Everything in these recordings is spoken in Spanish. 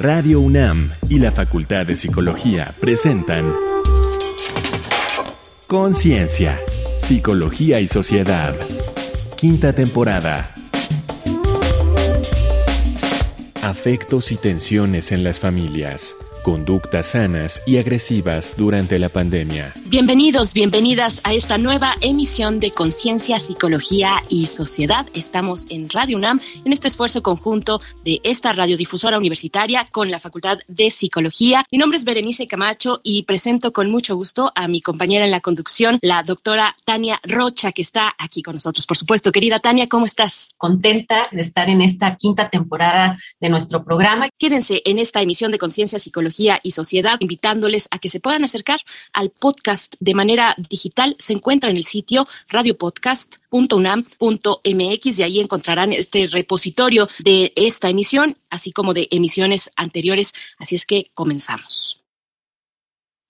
Radio UNAM y la Facultad de Psicología presentan Conciencia, Psicología y Sociedad. Quinta temporada. Afectos y tensiones en las familias conductas sanas y agresivas durante la pandemia. Bienvenidos, bienvenidas a esta nueva emisión de Conciencia, Psicología y Sociedad. Estamos en Radio UNAM en este esfuerzo conjunto de esta radiodifusora universitaria con la Facultad de Psicología. Mi nombre es Berenice Camacho y presento con mucho gusto a mi compañera en la conducción, la doctora Tania Rocha, que está aquí con nosotros. Por supuesto, querida Tania, ¿cómo estás? Contenta de estar en esta quinta temporada de nuestro programa. Quédense en esta emisión de Conciencia, Psicología y Sociedad, invitándoles a que se puedan acercar al podcast de manera digital. Se encuentra en el sitio radiopodcast.unam.mx y ahí encontrarán este repositorio de esta emisión, así como de emisiones anteriores. Así es que comenzamos.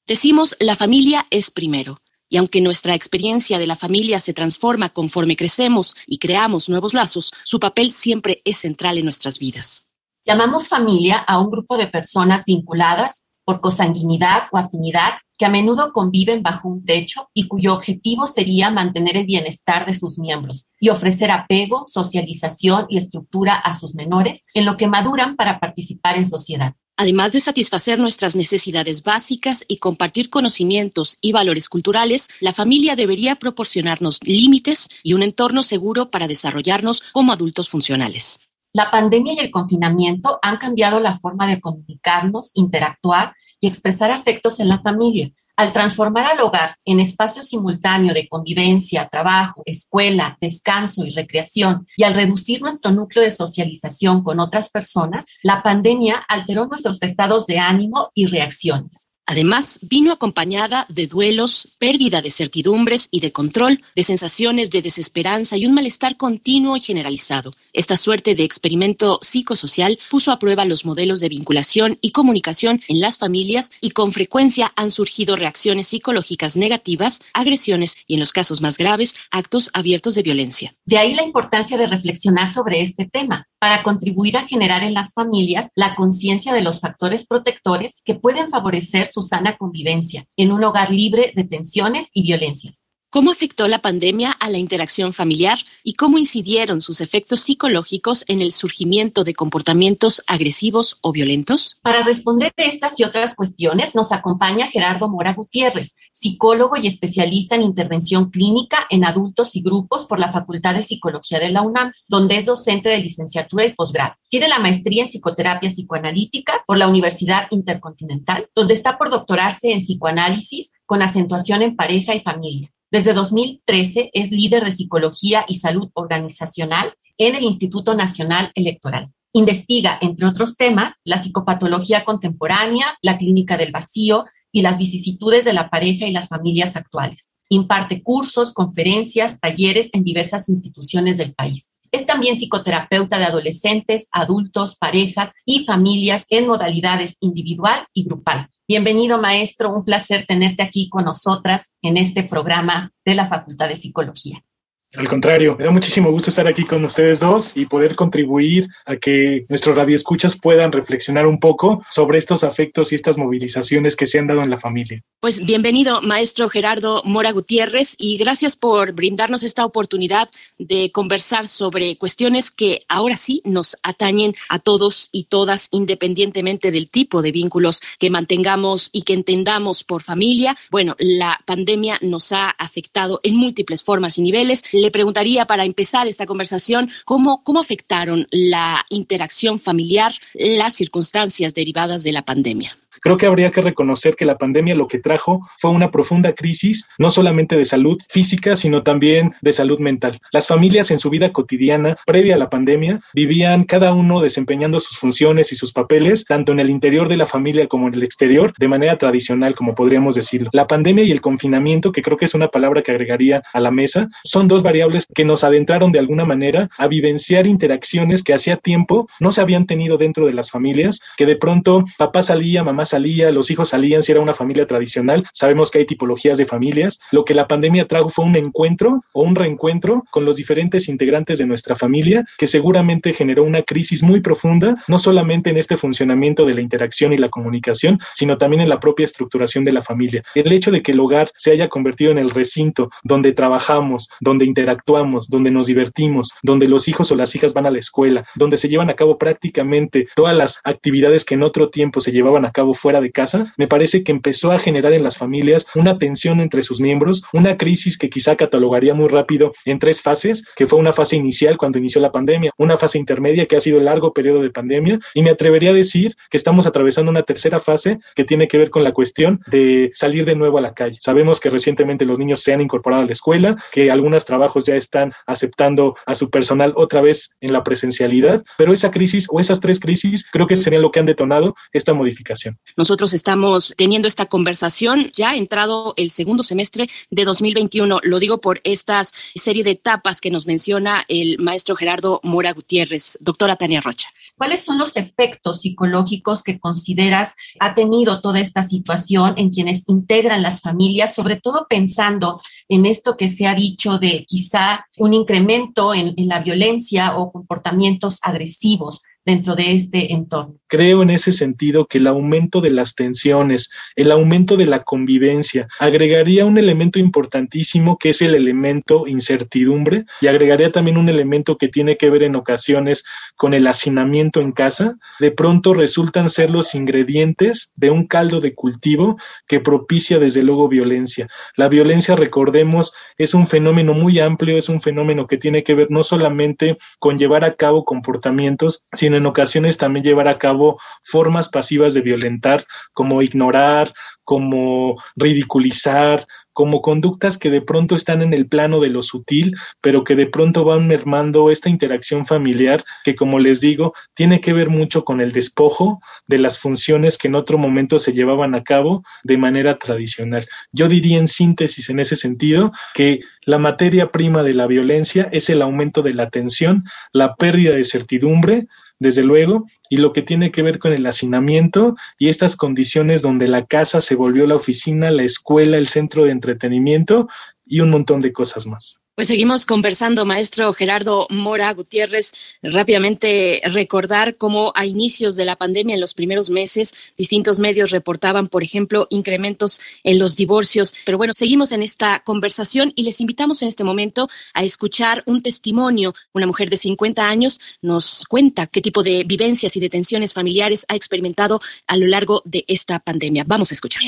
Decimos, la familia es primero. Y aunque nuestra experiencia de la familia se transforma conforme crecemos y creamos nuevos lazos, su papel siempre es central en nuestras vidas. Llamamos familia a un grupo de personas vinculadas por consanguinidad o afinidad que a menudo conviven bajo un techo y cuyo objetivo sería mantener el bienestar de sus miembros y ofrecer apego, socialización y estructura a sus menores en lo que maduran para participar en sociedad. Además de satisfacer nuestras necesidades básicas y compartir conocimientos y valores culturales, la familia debería proporcionarnos límites y un entorno seguro para desarrollarnos como adultos funcionales. La pandemia y el confinamiento han cambiado la forma de comunicarnos, interactuar y expresar afectos en la familia. Al transformar al hogar en espacio simultáneo de convivencia, trabajo, escuela, descanso y recreación, y al reducir nuestro núcleo de socialización con otras personas, la pandemia alteró nuestros estados de ánimo y reacciones. Además, vino acompañada de duelos, pérdida de certidumbres y de control, de sensaciones de desesperanza y un malestar continuo y generalizado. Esta suerte de experimento psicosocial puso a prueba los modelos de vinculación y comunicación en las familias y con frecuencia han surgido reacciones psicológicas negativas, agresiones y, en los casos más graves, actos abiertos de violencia. De ahí la importancia de reflexionar sobre este tema para contribuir a generar en las familias la conciencia de los factores protectores que pueden favorecer su sana convivencia en un hogar libre de tensiones y violencias. ¿Cómo afectó la pandemia a la interacción familiar y cómo incidieron sus efectos psicológicos en el surgimiento de comportamientos agresivos o violentos? Para responder estas y otras cuestiones nos acompaña Gerardo Mora Gutiérrez, psicólogo y especialista en intervención clínica en adultos y grupos por la Facultad de Psicología de la UNAM, donde es docente de licenciatura y posgrado. Tiene la maestría en psicoterapia psicoanalítica por la Universidad Intercontinental, donde está por doctorarse en psicoanálisis con acentuación en pareja y familia. Desde 2013 es líder de psicología y salud organizacional en el Instituto Nacional Electoral. Investiga, entre otros temas, la psicopatología contemporánea, la clínica del vacío y las vicisitudes de la pareja y las familias actuales. Imparte cursos, conferencias, talleres en diversas instituciones del país. Es también psicoterapeuta de adolescentes, adultos, parejas y familias en modalidades individual y grupal. Bienvenido, maestro. Un placer tenerte aquí con nosotras en este programa de la Facultad de Psicología. Al contrario, me da muchísimo gusto estar aquí con ustedes dos y poder contribuir a que nuestros radioescuchas puedan reflexionar un poco sobre estos afectos y estas movilizaciones que se han dado en la familia. Pues bienvenido, maestro Gerardo Mora Gutiérrez, y gracias por brindarnos esta oportunidad de conversar sobre cuestiones que ahora sí nos atañen a todos y todas, independientemente del tipo de vínculos que mantengamos y que entendamos por familia. Bueno, la pandemia nos ha afectado en múltiples formas y niveles le preguntaría para empezar esta conversación cómo, cómo afectaron la interacción familiar las circunstancias derivadas de la pandemia. Creo que habría que reconocer que la pandemia lo que trajo fue una profunda crisis, no solamente de salud física, sino también de salud mental. Las familias en su vida cotidiana, previa a la pandemia, vivían cada uno desempeñando sus funciones y sus papeles, tanto en el interior de la familia como en el exterior, de manera tradicional, como podríamos decirlo. La pandemia y el confinamiento, que creo que es una palabra que agregaría a la mesa, son dos variables que nos adentraron de alguna manera a vivenciar interacciones que hacía tiempo no se habían tenido dentro de las familias, que de pronto papá salía, mamá salía, los hijos salían, si era una familia tradicional. Sabemos que hay tipologías de familias. Lo que la pandemia trajo fue un encuentro o un reencuentro con los diferentes integrantes de nuestra familia, que seguramente generó una crisis muy profunda, no solamente en este funcionamiento de la interacción y la comunicación, sino también en la propia estructuración de la familia. El hecho de que el hogar se haya convertido en el recinto donde trabajamos, donde interactuamos, donde nos divertimos, donde los hijos o las hijas van a la escuela, donde se llevan a cabo prácticamente todas las actividades que en otro tiempo se llevaban a cabo fuera de casa, me parece que empezó a generar en las familias una tensión entre sus miembros, una crisis que quizá catalogaría muy rápido en tres fases, que fue una fase inicial cuando inició la pandemia, una fase intermedia que ha sido el largo periodo de pandemia y me atrevería a decir que estamos atravesando una tercera fase que tiene que ver con la cuestión de salir de nuevo a la calle. Sabemos que recientemente los niños se han incorporado a la escuela, que algunos trabajos ya están aceptando a su personal otra vez en la presencialidad, pero esa crisis o esas tres crisis creo que serían lo que han detonado esta modificación. Nosotros estamos teniendo esta conversación ya entrado el segundo semestre de 2021. Lo digo por esta serie de etapas que nos menciona el maestro Gerardo Mora Gutiérrez. Doctora Tania Rocha. ¿Cuáles son los efectos psicológicos que consideras ha tenido toda esta situación en quienes integran las familias, sobre todo pensando en esto que se ha dicho de quizá un incremento en, en la violencia o comportamientos agresivos? dentro de este entorno. Creo en ese sentido que el aumento de las tensiones, el aumento de la convivencia, agregaría un elemento importantísimo que es el elemento incertidumbre y agregaría también un elemento que tiene que ver en ocasiones con el hacinamiento en casa. De pronto resultan ser los ingredientes de un caldo de cultivo que propicia desde luego violencia. La violencia, recordemos, es un fenómeno muy amplio, es un fenómeno que tiene que ver no solamente con llevar a cabo comportamientos, sino en ocasiones también llevar a cabo formas pasivas de violentar, como ignorar, como ridiculizar, como conductas que de pronto están en el plano de lo sutil, pero que de pronto van mermando esta interacción familiar que, como les digo, tiene que ver mucho con el despojo de las funciones que en otro momento se llevaban a cabo de manera tradicional. Yo diría en síntesis en ese sentido que la materia prima de la violencia es el aumento de la tensión, la pérdida de certidumbre, desde luego, y lo que tiene que ver con el hacinamiento y estas condiciones donde la casa se volvió la oficina, la escuela, el centro de entretenimiento y un montón de cosas más. Pues seguimos conversando, maestro Gerardo Mora Gutiérrez. Rápidamente recordar cómo a inicios de la pandemia, en los primeros meses, distintos medios reportaban, por ejemplo, incrementos en los divorcios. Pero bueno, seguimos en esta conversación y les invitamos en este momento a escuchar un testimonio. Una mujer de 50 años nos cuenta qué tipo de vivencias y detenciones familiares ha experimentado a lo largo de esta pandemia. Vamos a escuchar.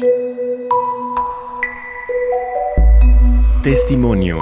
Testimonio.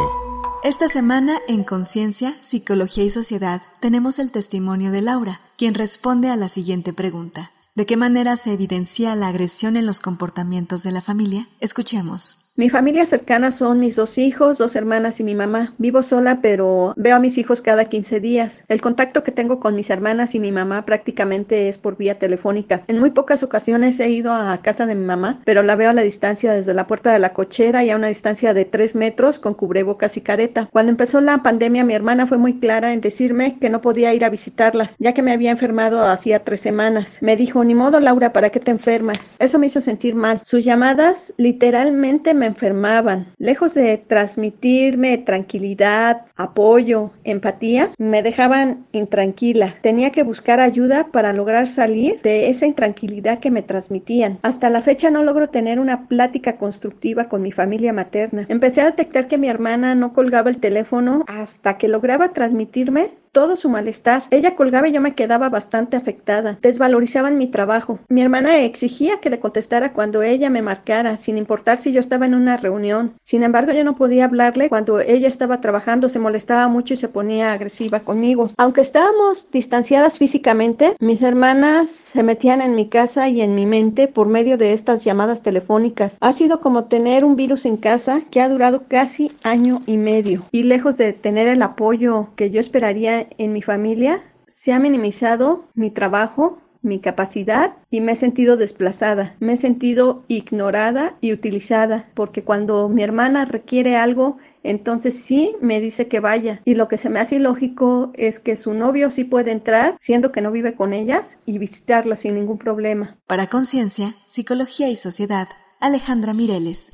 Esta semana en Conciencia, Psicología y Sociedad tenemos el testimonio de Laura, quien responde a la siguiente pregunta. ¿De qué manera se evidencia la agresión en los comportamientos de la familia? Escuchemos. Mi familia cercana son mis dos hijos, dos hermanas y mi mamá. Vivo sola, pero veo a mis hijos cada 15 días. El contacto que tengo con mis hermanas y mi mamá prácticamente es por vía telefónica. En muy pocas ocasiones he ido a casa de mi mamá, pero la veo a la distancia desde la puerta de la cochera y a una distancia de 3 metros con cubrebocas y careta. Cuando empezó la pandemia, mi hermana fue muy clara en decirme que no podía ir a visitarlas, ya que me había enfermado hacía tres semanas. Me dijo, ni modo, Laura, ¿para qué te enfermas? Eso me hizo sentir mal. Sus llamadas literalmente me enfermaban. Lejos de transmitirme tranquilidad, apoyo, empatía, me dejaban intranquila. Tenía que buscar ayuda para lograr salir de esa intranquilidad que me transmitían. Hasta la fecha no logro tener una plática constructiva con mi familia materna. Empecé a detectar que mi hermana no colgaba el teléfono hasta que lograba transmitirme todo su malestar. Ella colgaba y yo me quedaba bastante afectada. Desvalorizaban mi trabajo. Mi hermana exigía que le contestara cuando ella me marcara, sin importar si yo estaba en una reunión. Sin embargo, yo no podía hablarle cuando ella estaba trabajando, se molestaba mucho y se ponía agresiva conmigo. Aunque estábamos distanciadas físicamente, mis hermanas se metían en mi casa y en mi mente por medio de estas llamadas telefónicas. Ha sido como tener un virus en casa que ha durado casi año y medio. Y lejos de tener el apoyo que yo esperaría en mi familia, se ha minimizado mi trabajo, mi capacidad y me he sentido desplazada, me he sentido ignorada y utilizada, porque cuando mi hermana requiere algo, entonces sí me dice que vaya. Y lo que se me hace ilógico es que su novio sí puede entrar, siendo que no vive con ellas, y visitarla sin ningún problema. Para Conciencia, Psicología y Sociedad, Alejandra Mireles.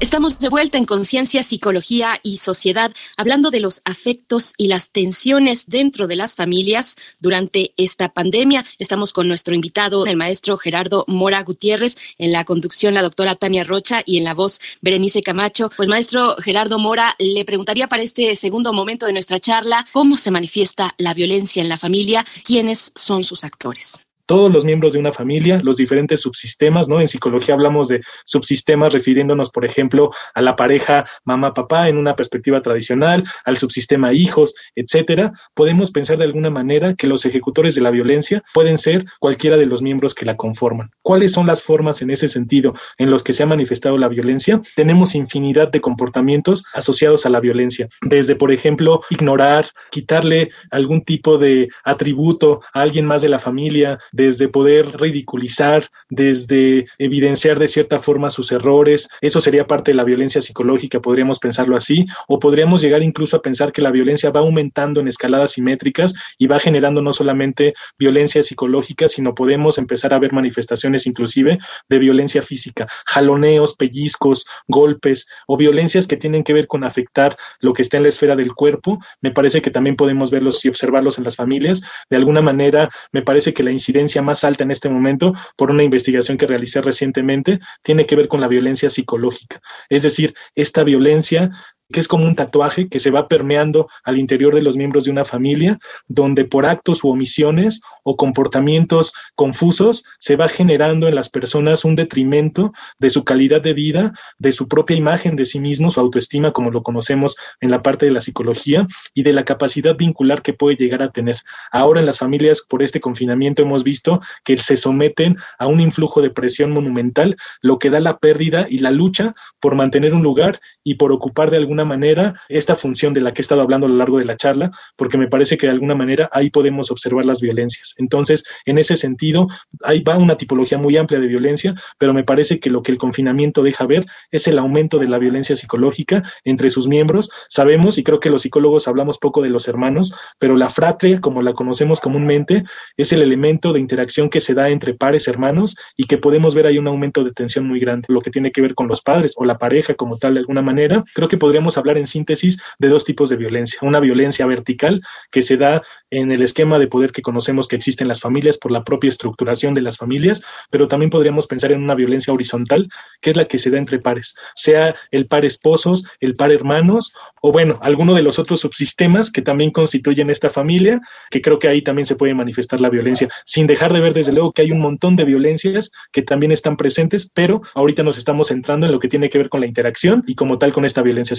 Estamos de vuelta en Conciencia, Psicología y Sociedad, hablando de los afectos y las tensiones dentro de las familias durante esta pandemia. Estamos con nuestro invitado, el maestro Gerardo Mora Gutiérrez, en la conducción la doctora Tania Rocha y en la voz Berenice Camacho. Pues maestro Gerardo Mora, le preguntaría para este segundo momento de nuestra charla, ¿cómo se manifiesta la violencia en la familia? ¿Quiénes son sus actores? Todos los miembros de una familia, los diferentes subsistemas, ¿no? En psicología hablamos de subsistemas refiriéndonos, por ejemplo, a la pareja mamá-papá en una perspectiva tradicional, al subsistema hijos, etcétera. Podemos pensar de alguna manera que los ejecutores de la violencia pueden ser cualquiera de los miembros que la conforman. ¿Cuáles son las formas en ese sentido en los que se ha manifestado la violencia? Tenemos infinidad de comportamientos asociados a la violencia, desde, por ejemplo, ignorar, quitarle algún tipo de atributo a alguien más de la familia, desde poder ridiculizar, desde evidenciar de cierta forma sus errores. Eso sería parte de la violencia psicológica, podríamos pensarlo así, o podríamos llegar incluso a pensar que la violencia va aumentando en escaladas simétricas y va generando no solamente violencia psicológica, sino podemos empezar a ver manifestaciones inclusive de violencia física, jaloneos, pellizcos, golpes o violencias que tienen que ver con afectar lo que está en la esfera del cuerpo. Me parece que también podemos verlos y observarlos en las familias. De alguna manera, me parece que la incidencia más alta en este momento por una investigación que realicé recientemente tiene que ver con la violencia psicológica. Es decir, esta violencia que es como un tatuaje que se va permeando al interior de los miembros de una familia, donde por actos u omisiones o comportamientos confusos se va generando en las personas un detrimento de su calidad de vida, de su propia imagen de sí mismo, su autoestima, como lo conocemos en la parte de la psicología, y de la capacidad vincular que puede llegar a tener. Ahora en las familias, por este confinamiento, hemos visto que se someten a un influjo de presión monumental, lo que da la pérdida y la lucha por mantener un lugar y por ocupar de alguna manera esta función de la que he estado hablando a lo largo de la charla, porque me parece que de alguna manera ahí podemos observar las violencias. Entonces, en ese sentido, ahí va una tipología muy amplia de violencia, pero me parece que lo que el confinamiento deja ver es el aumento de la violencia psicológica entre sus miembros. Sabemos, y creo que los psicólogos hablamos poco de los hermanos, pero la fratria, como la conocemos comúnmente, es el elemento de interacción que se da entre pares hermanos y que podemos ver ahí un aumento de tensión muy grande, lo que tiene que ver con los padres o la pareja como tal de alguna manera. Creo que podríamos hablar en síntesis de dos tipos de violencia. Una violencia vertical que se da en el esquema de poder que conocemos que existe en las familias por la propia estructuración de las familias, pero también podríamos pensar en una violencia horizontal, que es la que se da entre pares, sea el par esposos, el par hermanos, o bueno, alguno de los otros subsistemas que también constituyen esta familia, que creo que ahí también se puede manifestar la violencia, sin dejar de ver desde luego que hay un montón de violencias que también están presentes, pero ahorita nos estamos centrando en lo que tiene que ver con la interacción y como tal con esta violencia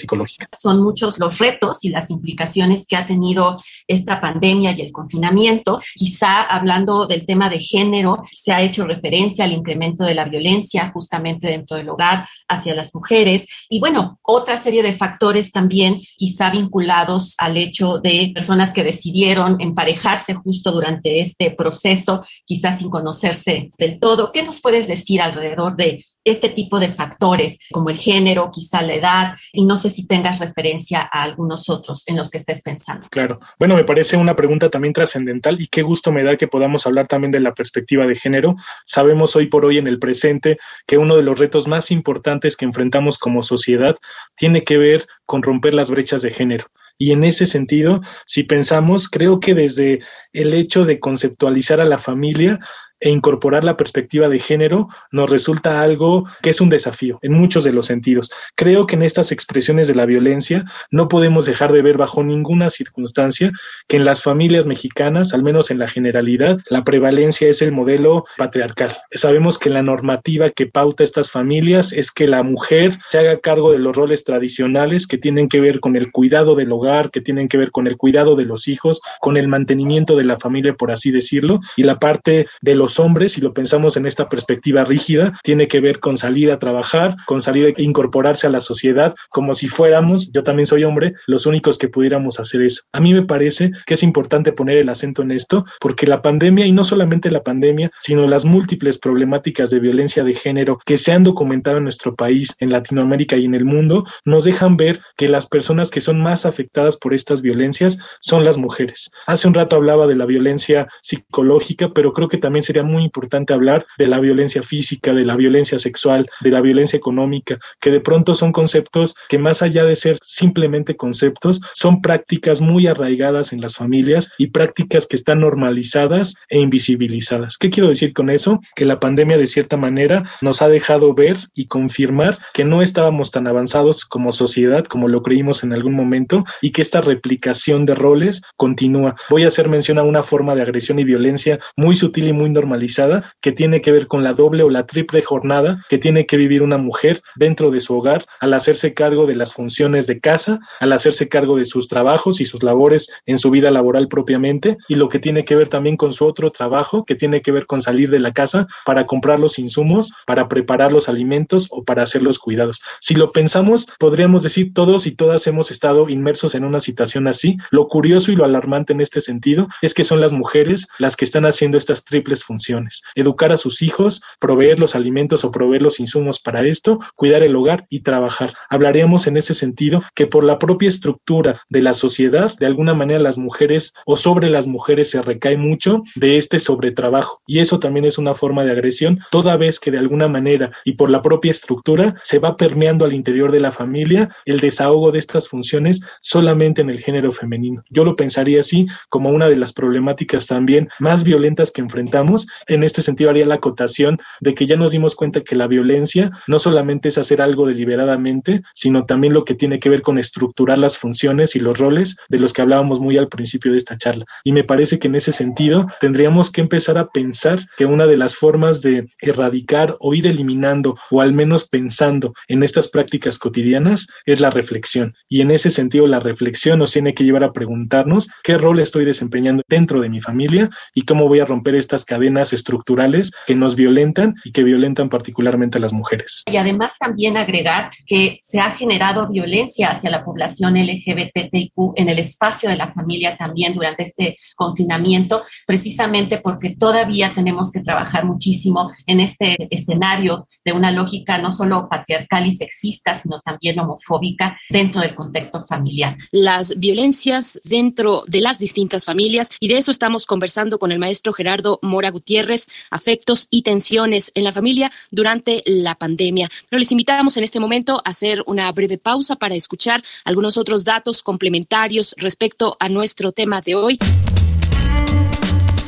Son muchos los retos y las implicaciones que ha tenido esta pandemia y el confinamiento. Quizá hablando del tema de género, se ha hecho referencia al incremento de la violencia justamente dentro del hogar hacia las mujeres y bueno, otra serie de factores también quizá vinculados al hecho de personas que decidieron emparejarse justo durante este proceso, quizás sin conocerse del todo. ¿Qué nos puedes decir alrededor de este tipo de factores, como el género, quizá la edad, y no sé si tengas referencia a algunos otros en los que estés pensando. Claro. Bueno, me parece una pregunta también trascendental y qué gusto me da que podamos hablar también de la perspectiva de género. Sabemos hoy por hoy en el presente que uno de los retos más importantes que enfrentamos como sociedad tiene que ver con romper las brechas de género. Y en ese sentido, si pensamos, creo que desde el hecho de conceptualizar a la familia, e incorporar la perspectiva de género nos resulta algo que es un desafío en muchos de los sentidos. Creo que en estas expresiones de la violencia no podemos dejar de ver bajo ninguna circunstancia que en las familias mexicanas, al menos en la generalidad, la prevalencia es el modelo patriarcal. Sabemos que la normativa que pauta estas familias es que la mujer se haga cargo de los roles tradicionales que tienen que ver con el cuidado del hogar, que tienen que ver con el cuidado de los hijos, con el mantenimiento de la familia, por así decirlo, y la parte de los hombres, si lo pensamos en esta perspectiva rígida, tiene que ver con salir a trabajar, con salir a incorporarse a la sociedad, como si fuéramos, yo también soy hombre, los únicos que pudiéramos hacer eso. A mí me parece que es importante poner el acento en esto, porque la pandemia, y no solamente la pandemia, sino las múltiples problemáticas de violencia de género que se han documentado en nuestro país, en Latinoamérica y en el mundo, nos dejan ver que las personas que son más afectadas por estas violencias son las mujeres. Hace un rato hablaba de la violencia psicológica, pero creo que también sería muy importante hablar de la violencia física, de la violencia sexual, de la violencia económica, que de pronto son conceptos que más allá de ser simplemente conceptos, son prácticas muy arraigadas en las familias y prácticas que están normalizadas e invisibilizadas. ¿Qué quiero decir con eso? Que la pandemia de cierta manera nos ha dejado ver y confirmar que no estábamos tan avanzados como sociedad como lo creímos en algún momento y que esta replicación de roles continúa. Voy a hacer mención a una forma de agresión y violencia muy sutil y muy normalizada que tiene que ver con la doble o la triple jornada que tiene que vivir una mujer dentro de su hogar al hacerse cargo de las funciones de casa, al hacerse cargo de sus trabajos y sus labores en su vida laboral propiamente y lo que tiene que ver también con su otro trabajo que tiene que ver con salir de la casa para comprar los insumos, para preparar los alimentos o para hacer los cuidados. Si lo pensamos, podríamos decir todos y todas hemos estado inmersos en una situación así. Lo curioso y lo alarmante en este sentido es que son las mujeres las que están haciendo estas triples funciones. Educar a sus hijos, proveer los alimentos o proveer los insumos para esto, cuidar el hogar y trabajar. Hablaríamos en ese sentido que por la propia estructura de la sociedad, de alguna manera las mujeres o sobre las mujeres se recae mucho de este sobretrabajo. Y eso también es una forma de agresión, toda vez que de alguna manera y por la propia estructura se va permeando al interior de la familia el desahogo de estas funciones solamente en el género femenino. Yo lo pensaría así como una de las problemáticas también más violentas que enfrentamos. En este sentido haría la acotación de que ya nos dimos cuenta que la violencia no solamente es hacer algo deliberadamente, sino también lo que tiene que ver con estructurar las funciones y los roles de los que hablábamos muy al principio de esta charla. Y me parece que en ese sentido tendríamos que empezar a pensar que una de las formas de erradicar o ir eliminando o al menos pensando en estas prácticas cotidianas es la reflexión. Y en ese sentido la reflexión nos tiene que llevar a preguntarnos qué rol estoy desempeñando dentro de mi familia y cómo voy a romper estas cadenas estructurales que nos violentan y que violentan particularmente a las mujeres. Y además también agregar que se ha generado violencia hacia la población LGBTIQ en el espacio de la familia también durante este confinamiento, precisamente porque todavía tenemos que trabajar muchísimo en este escenario de una lógica no solo patriarcal y sexista, sino también homofóbica dentro del contexto familiar. Las violencias dentro de las distintas familias y de eso estamos conversando con el maestro Gerardo Mora Gutiérrez, afectos y tensiones en la familia durante la pandemia. Pero les invitamos en este momento a hacer una breve pausa para escuchar algunos otros datos complementarios respecto a nuestro tema de hoy.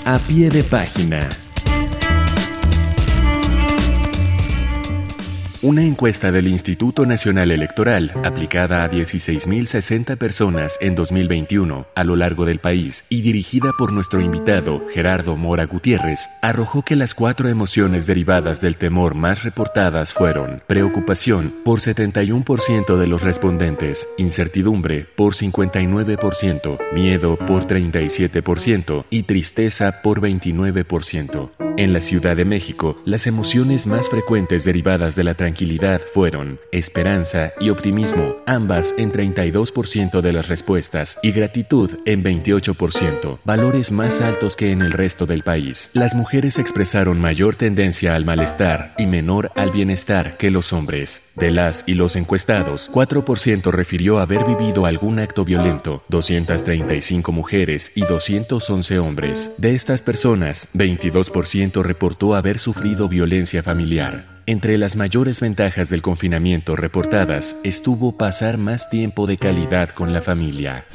A pie de página. Una encuesta del Instituto Nacional Electoral, aplicada a 16.060 personas en 2021 a lo largo del país y dirigida por nuestro invitado Gerardo Mora Gutiérrez, arrojó que las cuatro emociones derivadas del temor más reportadas fueron preocupación por 71% de los respondentes, incertidumbre por 59%, miedo por 37% y tristeza por 29%. En la Ciudad de México, las emociones más frecuentes derivadas de la tranquilidad fueron esperanza y optimismo, ambas en 32% de las respuestas, y gratitud en 28%, valores más altos que en el resto del país. Las mujeres expresaron mayor tendencia al malestar y menor al bienestar que los hombres. De las y los encuestados, 4% refirió haber vivido algún acto violento, 235 mujeres y 211 hombres. De estas personas, 22% reportó haber sufrido violencia familiar. Entre las mayores ventajas del confinamiento reportadas estuvo pasar más tiempo de calidad con la familia.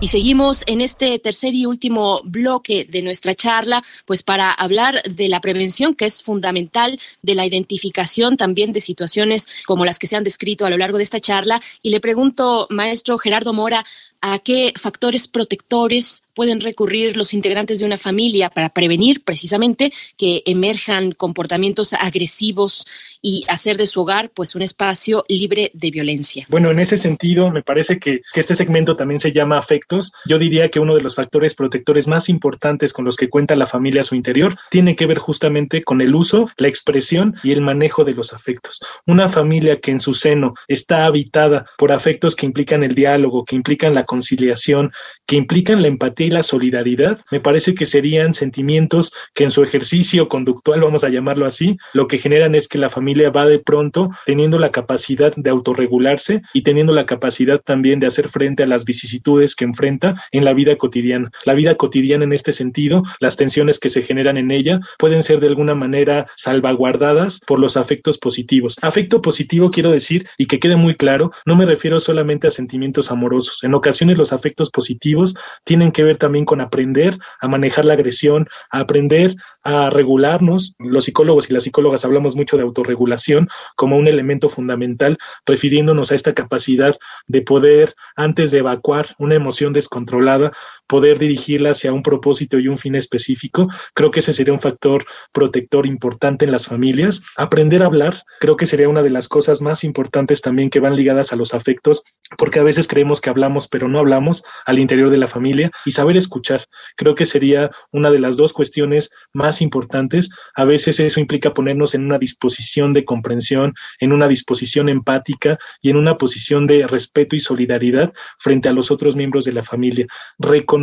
Y seguimos en este tercer y último bloque de nuestra charla, pues para hablar de la prevención, que es fundamental, de la identificación también de situaciones como las que se han descrito a lo largo de esta charla. Y le pregunto, maestro Gerardo Mora, ¿a qué factores protectores pueden recurrir los integrantes de una familia para prevenir precisamente que emerjan comportamientos agresivos y hacer de su hogar pues un espacio libre de violencia? Bueno, en ese sentido, me parece que, que este segmento también se llama afectos. Yo diría que uno de los factores protectores más importantes con los que cuenta la familia a su interior tiene que ver justamente con el uso, la expresión y el manejo de los afectos. Una familia que en su seno está habitada por afectos que implican el diálogo, que implican la conciliación, que implican la empatía la solidaridad, me parece que serían sentimientos que en su ejercicio conductual, vamos a llamarlo así, lo que generan es que la familia va de pronto teniendo la capacidad de autorregularse y teniendo la capacidad también de hacer frente a las vicisitudes que enfrenta en la vida cotidiana. La vida cotidiana en este sentido, las tensiones que se generan en ella pueden ser de alguna manera salvaguardadas por los afectos positivos. Afecto positivo quiero decir, y que quede muy claro, no me refiero solamente a sentimientos amorosos. En ocasiones los afectos positivos tienen que ver también con aprender a manejar la agresión, a aprender a regularnos. Los psicólogos y las psicólogas hablamos mucho de autorregulación como un elemento fundamental, refiriéndonos a esta capacidad de poder, antes de evacuar una emoción descontrolada, poder dirigirla hacia un propósito y un fin específico. Creo que ese sería un factor protector importante en las familias. Aprender a hablar, creo que sería una de las cosas más importantes también que van ligadas a los afectos, porque a veces creemos que hablamos, pero no hablamos al interior de la familia. Y saber escuchar, creo que sería una de las dos cuestiones más importantes. A veces eso implica ponernos en una disposición de comprensión, en una disposición empática y en una posición de respeto y solidaridad frente a los otros miembros de la familia reconocer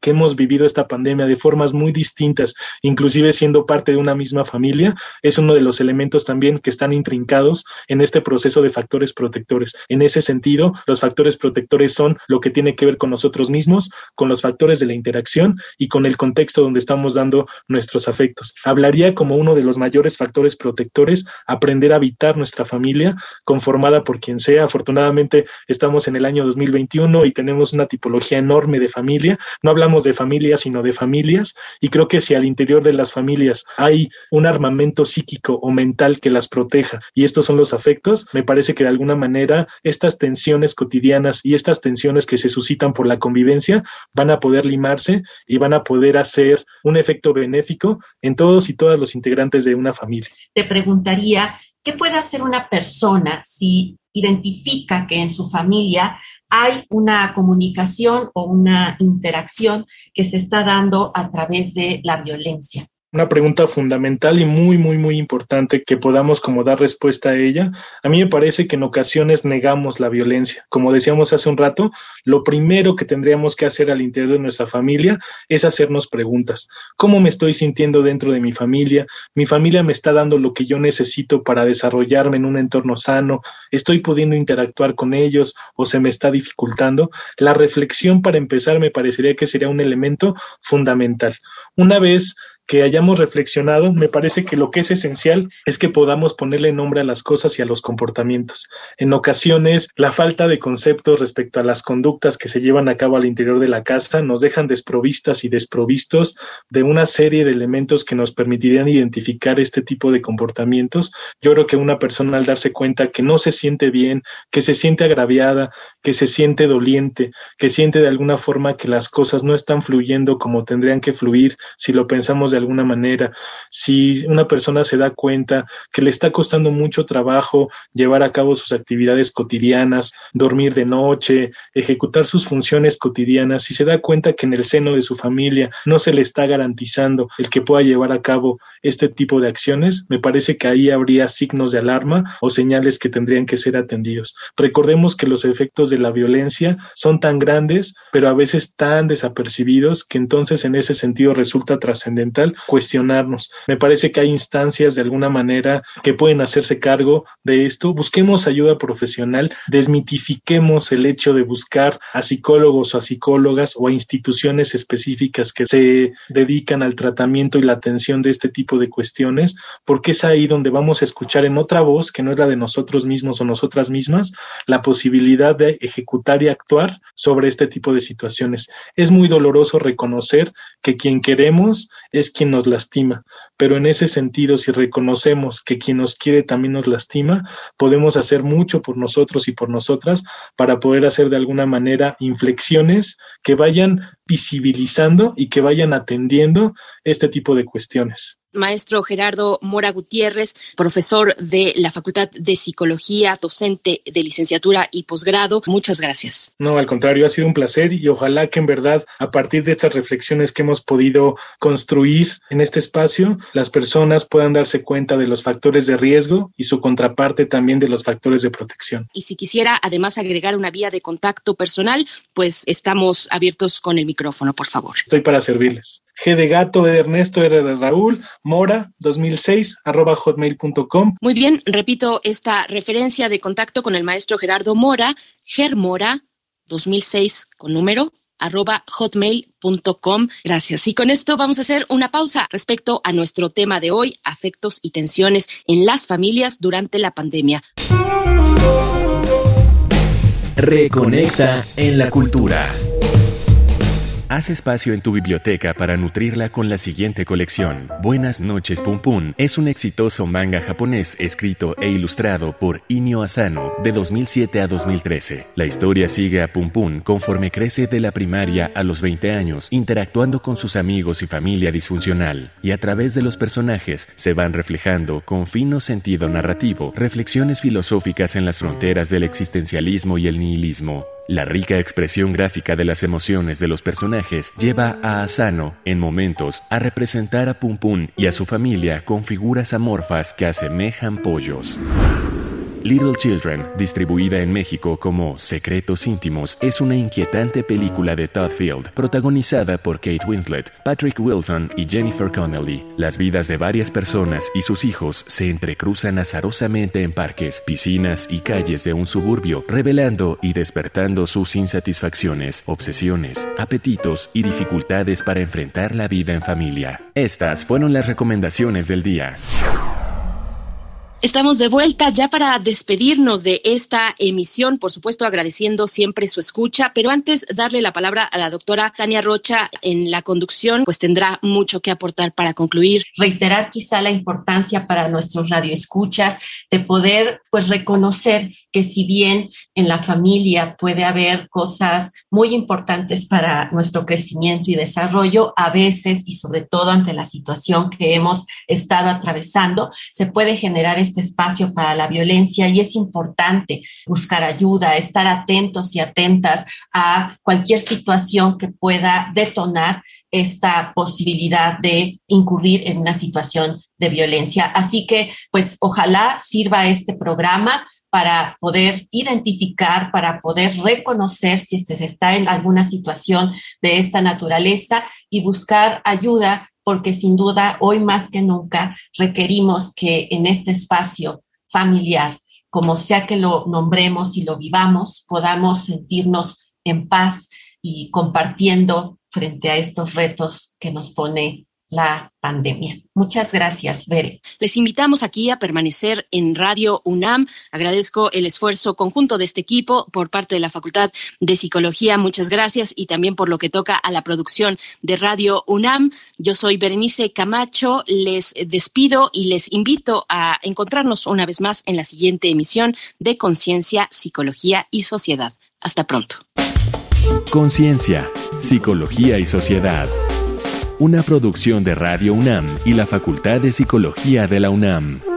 que hemos vivido esta pandemia de formas muy distintas, inclusive siendo parte de una misma familia, es uno de los elementos también que están intrincados en este proceso de factores protectores. En ese sentido, los factores protectores son lo que tiene que ver con nosotros mismos, con los factores de la interacción y con el contexto donde estamos dando nuestros afectos. Hablaría como uno de los mayores factores protectores aprender a habitar nuestra familia conformada por quien sea. Afortunadamente estamos en el año 2021 y tenemos una tipología enorme de familia no hablamos de familias, sino de familias, y creo que si al interior de las familias hay un armamento psíquico o mental que las proteja, y estos son los afectos, me parece que de alguna manera estas tensiones cotidianas y estas tensiones que se suscitan por la convivencia van a poder limarse y van a poder hacer un efecto benéfico en todos y todas los integrantes de una familia. Te preguntaría, ¿qué puede hacer una persona si identifica que en su familia hay una comunicación o una interacción que se está dando a través de la violencia una pregunta fundamental y muy, muy, muy importante que podamos como dar respuesta a ella. A mí me parece que en ocasiones negamos la violencia. Como decíamos hace un rato, lo primero que tendríamos que hacer al interior de nuestra familia es hacernos preguntas. ¿Cómo me estoy sintiendo dentro de mi familia? ¿Mi familia me está dando lo que yo necesito para desarrollarme en un entorno sano? ¿Estoy pudiendo interactuar con ellos o se me está dificultando? La reflexión para empezar me parecería que sería un elemento fundamental. Una vez que hayamos reflexionado, me parece que lo que es esencial es que podamos ponerle nombre a las cosas y a los comportamientos. En ocasiones, la falta de conceptos respecto a las conductas que se llevan a cabo al interior de la casa nos dejan desprovistas y desprovistos de una serie de elementos que nos permitirían identificar este tipo de comportamientos. Yo creo que una persona al darse cuenta que no se siente bien, que se siente agraviada, que se siente doliente, que siente de alguna forma que las cosas no están fluyendo como tendrían que fluir si lo pensamos de alguna manera, si una persona se da cuenta que le está costando mucho trabajo llevar a cabo sus actividades cotidianas, dormir de noche, ejecutar sus funciones cotidianas, si se da cuenta que en el seno de su familia no se le está garantizando el que pueda llevar a cabo este tipo de acciones, me parece que ahí habría signos de alarma o señales que tendrían que ser atendidos. Recordemos que los efectos de la violencia son tan grandes, pero a veces tan desapercibidos que entonces en ese sentido resulta trascendental cuestionarnos. Me parece que hay instancias de alguna manera que pueden hacerse cargo de esto. Busquemos ayuda profesional, desmitifiquemos el hecho de buscar a psicólogos o a psicólogas o a instituciones específicas que se dedican al tratamiento y la atención de este tipo de cuestiones, porque es ahí donde vamos a escuchar en otra voz, que no es la de nosotros mismos o nosotras mismas, la posibilidad de ejecutar y actuar sobre este tipo de situaciones. Es muy doloroso reconocer que quien queremos es quien nos lastima, pero en ese sentido, si reconocemos que quien nos quiere también nos lastima, podemos hacer mucho por nosotros y por nosotras para poder hacer de alguna manera inflexiones que vayan visibilizando y que vayan atendiendo este tipo de cuestiones maestro Gerardo Mora Gutiérrez, profesor de la Facultad de Psicología, docente de licenciatura y posgrado. Muchas gracias. No, al contrario, ha sido un placer y ojalá que en verdad, a partir de estas reflexiones que hemos podido construir en este espacio, las personas puedan darse cuenta de los factores de riesgo y su contraparte también de los factores de protección. Y si quisiera además agregar una vía de contacto personal, pues estamos abiertos con el micrófono, por favor. Estoy para servirles. G de gato, de Ernesto, R de Raúl, mora 2006 arroba hotmail.com. Muy bien, repito esta referencia de contacto con el maestro Gerardo Mora, germora 2006 con número arroba hotmail.com. Gracias. Y con esto vamos a hacer una pausa respecto a nuestro tema de hoy, afectos y tensiones en las familias durante la pandemia. Reconecta en la cultura. Haz espacio en tu biblioteca para nutrirla con la siguiente colección. Buenas noches Pum Pum es un exitoso manga japonés escrito e ilustrado por Inio Asano de 2007 a 2013. La historia sigue a Pum Pum conforme crece de la primaria a los 20 años, interactuando con sus amigos y familia disfuncional, y a través de los personajes se van reflejando con fino sentido narrativo reflexiones filosóficas en las fronteras del existencialismo y el nihilismo. La rica expresión gráfica de las emociones de los personajes lleva a Asano, en momentos, a representar a Pum Pum y a su familia con figuras amorfas que asemejan pollos. Little Children, distribuida en México como Secretos Íntimos, es una inquietante película de Todd Field, protagonizada por Kate Winslet, Patrick Wilson y Jennifer Connelly. Las vidas de varias personas y sus hijos se entrecruzan azarosamente en parques, piscinas y calles de un suburbio, revelando y despertando sus insatisfacciones, obsesiones, apetitos y dificultades para enfrentar la vida en familia. Estas fueron las recomendaciones del día. Estamos de vuelta ya para despedirnos de esta emisión, por supuesto agradeciendo siempre su escucha, pero antes darle la palabra a la doctora Tania Rocha en la conducción, pues tendrá mucho que aportar para concluir. Reiterar quizá la importancia para nuestros radioescuchas de poder pues reconocer que si bien en la familia puede haber cosas muy importantes para nuestro crecimiento y desarrollo, a veces y sobre todo ante la situación que hemos estado atravesando, se puede generar este espacio para la violencia y es importante buscar ayuda, estar atentos y atentas a cualquier situación que pueda detonar esta posibilidad de incurrir en una situación de violencia. Así que, pues, ojalá sirva este programa para poder identificar, para poder reconocer si se está en alguna situación de esta naturaleza y buscar ayuda porque sin duda hoy más que nunca requerimos que en este espacio familiar, como sea que lo nombremos y lo vivamos, podamos sentirnos en paz y compartiendo frente a estos retos que nos pone la pandemia. Muchas gracias, Bere. Les invitamos aquí a permanecer en Radio UNAM. Agradezco el esfuerzo conjunto de este equipo por parte de la Facultad de Psicología. Muchas gracias y también por lo que toca a la producción de Radio UNAM. Yo soy Berenice Camacho. Les despido y les invito a encontrarnos una vez más en la siguiente emisión de Conciencia, Psicología y Sociedad. Hasta pronto. Conciencia, Psicología y Sociedad una producción de Radio UNAM y la Facultad de Psicología de la UNAM.